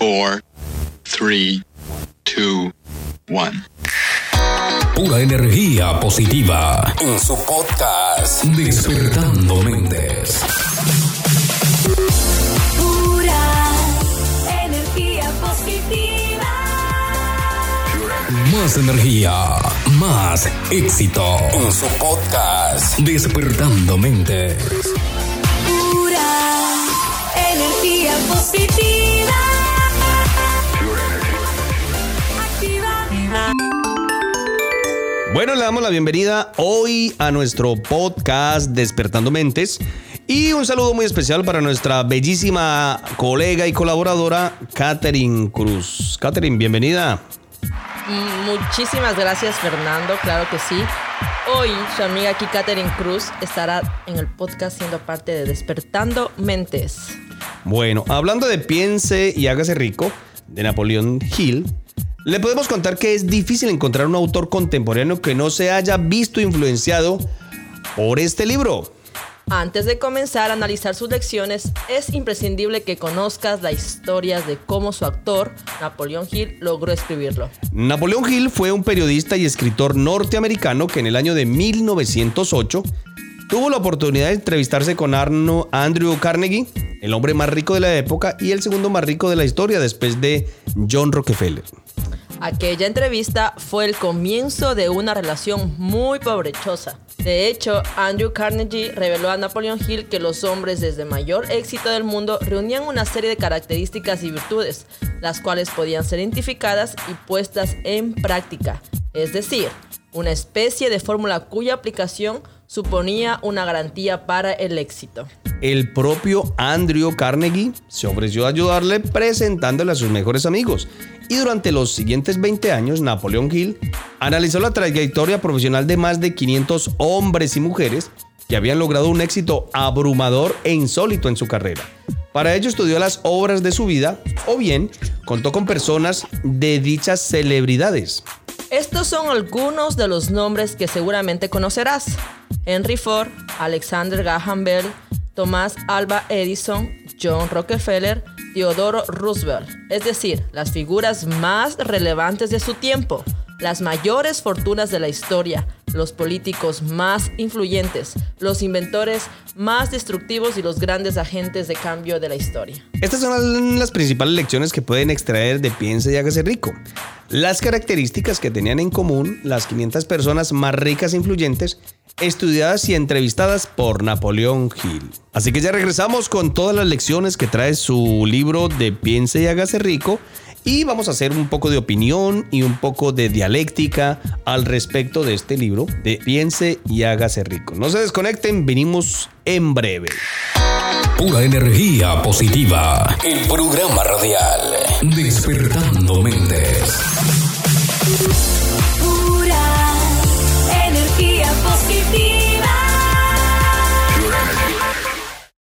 four, three, two, one. Pura energía positiva en su podcast Despertando Mentes. Pura energía positiva. Más energía, más éxito en su podcast Despertando Mentes. Pura energía positiva. Bueno, le damos la bienvenida hoy a nuestro podcast Despertando Mentes y un saludo muy especial para nuestra bellísima colega y colaboradora Catherine Cruz. Catherine, bienvenida. Muchísimas gracias Fernando, claro que sí. Hoy su amiga aquí Katherine Cruz estará en el podcast siendo parte de Despertando Mentes. Bueno, hablando de Piense y hágase rico, de Napoleón Hill, le podemos contar que es difícil encontrar un autor contemporáneo que no se haya visto influenciado por este libro. Antes de comenzar a analizar sus lecciones, es imprescindible que conozcas la historia de cómo su actor, Napoleón Hill, logró escribirlo. Napoleón Hill fue un periodista y escritor norteamericano que en el año de 1908 tuvo la oportunidad de entrevistarse con Arno Andrew Carnegie, el hombre más rico de la época y el segundo más rico de la historia después de John Rockefeller. Aquella entrevista fue el comienzo de una relación muy pobrechosa. De hecho, Andrew Carnegie reveló a Napoleon Hill que los hombres desde mayor éxito del mundo reunían una serie de características y virtudes, las cuales podían ser identificadas y puestas en práctica. Es decir, una especie de fórmula cuya aplicación suponía una garantía para el éxito. El propio Andrew Carnegie se ofreció a ayudarle presentándole a sus mejores amigos. Y durante los siguientes 20 años, Napoleón Hill analizó la trayectoria profesional de más de 500 hombres y mujeres que habían logrado un éxito abrumador e insólito en su carrera. Para ello estudió las obras de su vida o bien contó con personas de dichas celebridades. Estos son algunos de los nombres que seguramente conocerás. Henry Ford, Alexander Graham Bell, Tomás Alba Edison, John Rockefeller, Theodore Roosevelt, es decir, las figuras más relevantes de su tiempo, las mayores fortunas de la historia, los políticos más influyentes, los inventores más destructivos y los grandes agentes de cambio de la historia. Estas son las principales lecciones que pueden extraer de Piense y hágase rico. Las características que tenían en común las 500 personas más ricas e influyentes estudiadas y entrevistadas por Napoleón Hill. Así que ya regresamos con todas las lecciones que trae su libro de Piense y hágase rico y vamos a hacer un poco de opinión y un poco de dialéctica al respecto de este libro de Piense y hágase rico. No se desconecten, venimos en breve. Pura energía positiva. El programa radial Despertando Mentes.